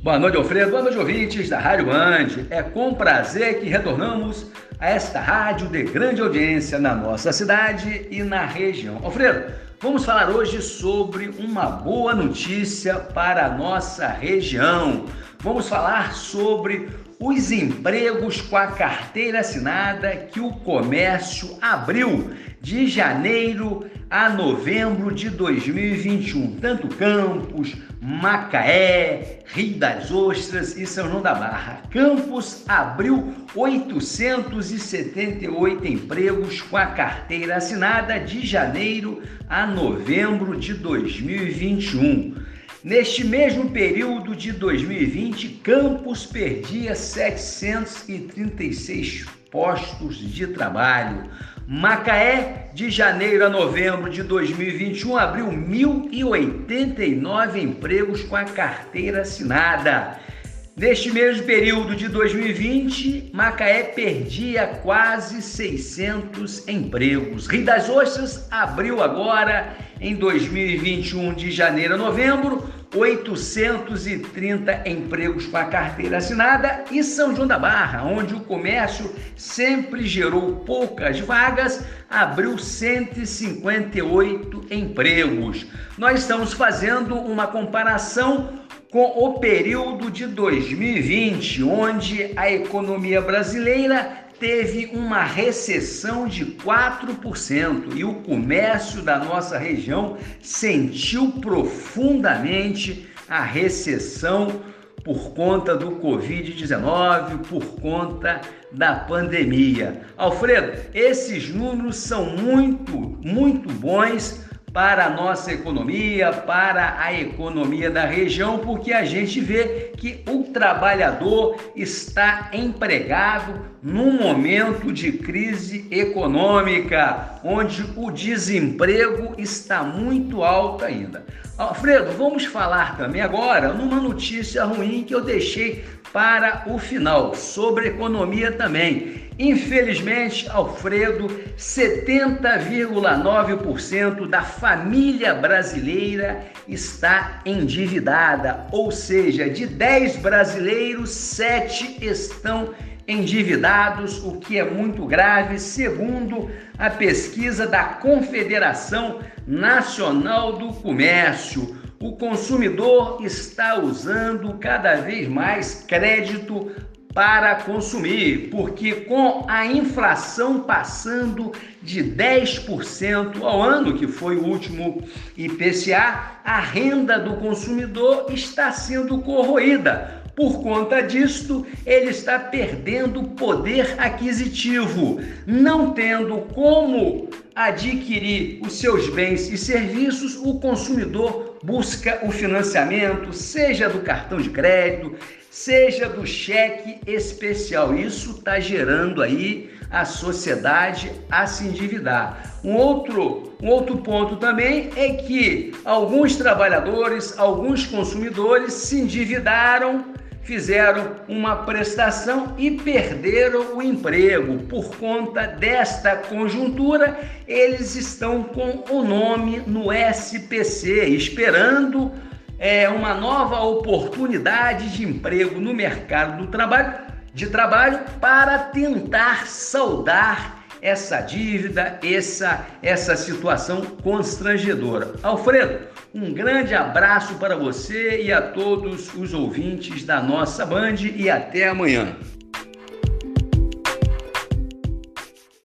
Boa noite, Alfredo. Boa noite, ouvintes da Rádio Band. É com prazer que retornamos a esta rádio de grande audiência na nossa cidade e na região. Alfredo, vamos falar hoje sobre uma boa notícia para a nossa região. Vamos falar sobre os empregos com a carteira assinada que o comércio abriu de janeiro a novembro de 2021. Tanto Campos, Macaé, Rio das Ostras e São João da Barra. Campos abriu 878 empregos com a carteira assinada de janeiro a novembro de 2021. Neste mesmo período de 2020, Campos perdia 736 postos de trabalho. Macaé, de janeiro a novembro de 2021, abriu 1.089 empregos com a carteira assinada. Neste mesmo período de 2020, Macaé perdia quase 600 empregos. Rio das Ostras abriu agora, em 2021, de janeiro a novembro, 830 empregos com a carteira assinada. E São João da Barra, onde o comércio sempre gerou poucas vagas, abriu 158 empregos. Nós estamos fazendo uma comparação com o período de 2020, onde a economia brasileira teve uma recessão de 4% e o comércio da nossa região sentiu profundamente a recessão por conta do Covid-19, por conta da pandemia. Alfredo, esses números são muito, muito bons para a nossa economia, para a economia da região, porque a gente vê que o trabalhador está empregado num momento de crise econômica, onde o desemprego está muito alto ainda. Alfredo, vamos falar também agora numa notícia ruim que eu deixei para o final, sobre economia também. Infelizmente, Alfredo, 70,9% da família brasileira está endividada, ou seja, de 10 brasileiros, 7 estão endividados, o que é muito grave, segundo a pesquisa da Confederação Nacional do Comércio. O consumidor está usando cada vez mais crédito para consumir, porque com a inflação passando de 10% ao ano, que foi o último IPCA, a renda do consumidor está sendo corroída. Por conta disto, ele está perdendo poder aquisitivo, não tendo como adquirir os seus bens e serviços, o consumidor busca o financiamento, seja do cartão de crédito, seja do cheque especial. Isso está gerando aí a sociedade a se endividar. Um outro, um outro ponto também é que alguns trabalhadores, alguns consumidores se endividaram, fizeram uma prestação e perderam o emprego. Por conta desta conjuntura, eles estão com o nome no SPC, esperando é, uma nova oportunidade de emprego no mercado do trabalho, de trabalho para tentar saldar essa dívida, essa, essa situação constrangedora. Alfredo, um grande abraço para você e a todos os ouvintes da nossa Band e até amanhã.